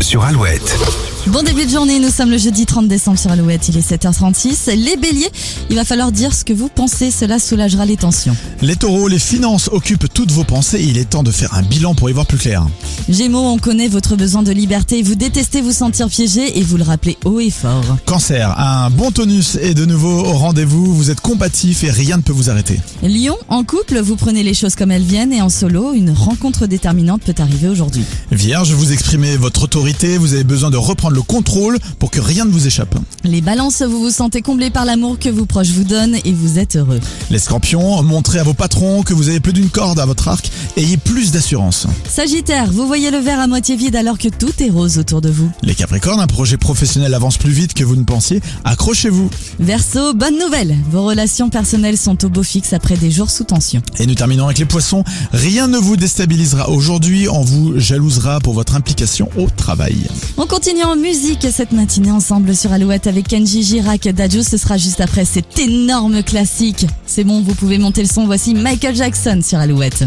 Sur Alouette. Bon début de journée, nous sommes le jeudi 30 décembre sur Alouette, il est 7h36. Les béliers, il va falloir dire ce que vous pensez, cela soulagera les tensions. Les taureaux, les finances occupent toutes vos pensées il est temps de faire un bilan pour y voir plus clair. Gémeaux, on connaît votre besoin de liberté, vous détestez vous sentir piégé et vous le rappelez haut et fort. Cancer, un bon tonus est de nouveau au rendez-vous, vous êtes combatif et rien ne peut vous arrêter. Lion, en couple, vous prenez les choses comme elles viennent et en solo, une rencontre déterminante peut arriver aujourd'hui. Vierge, vous exprimez votre autorité, vous avez besoin de reprendre le contrôle pour que rien ne vous échappe. Les balances, vous vous sentez comblé par l'amour que vos proches vous donnent et vous êtes heureux. Les scorpions, montrez à vos patrons que vous avez plus d'une corde à votre arc, ayez plus d'assurance. Sagittaire, vous voyez le verre à moitié vide alors que tout est rose autour de vous. Les capricornes, un projet professionnel avance plus vite que vous ne pensiez, accrochez-vous. Verseau, bonne nouvelle, vos relations personnelles sont au beau fixe après des jours sous tension. Et nous terminons avec les poissons, rien ne vous déstabilisera aujourd'hui, on vous jalousera pour votre implication au travail. On continue en musique cette matinée ensemble sur Alouette avec Kenji Girac Dadjo. Ce sera juste après cet énorme classique. C'est bon, vous pouvez monter le son. Voici Michael Jackson sur Alouette.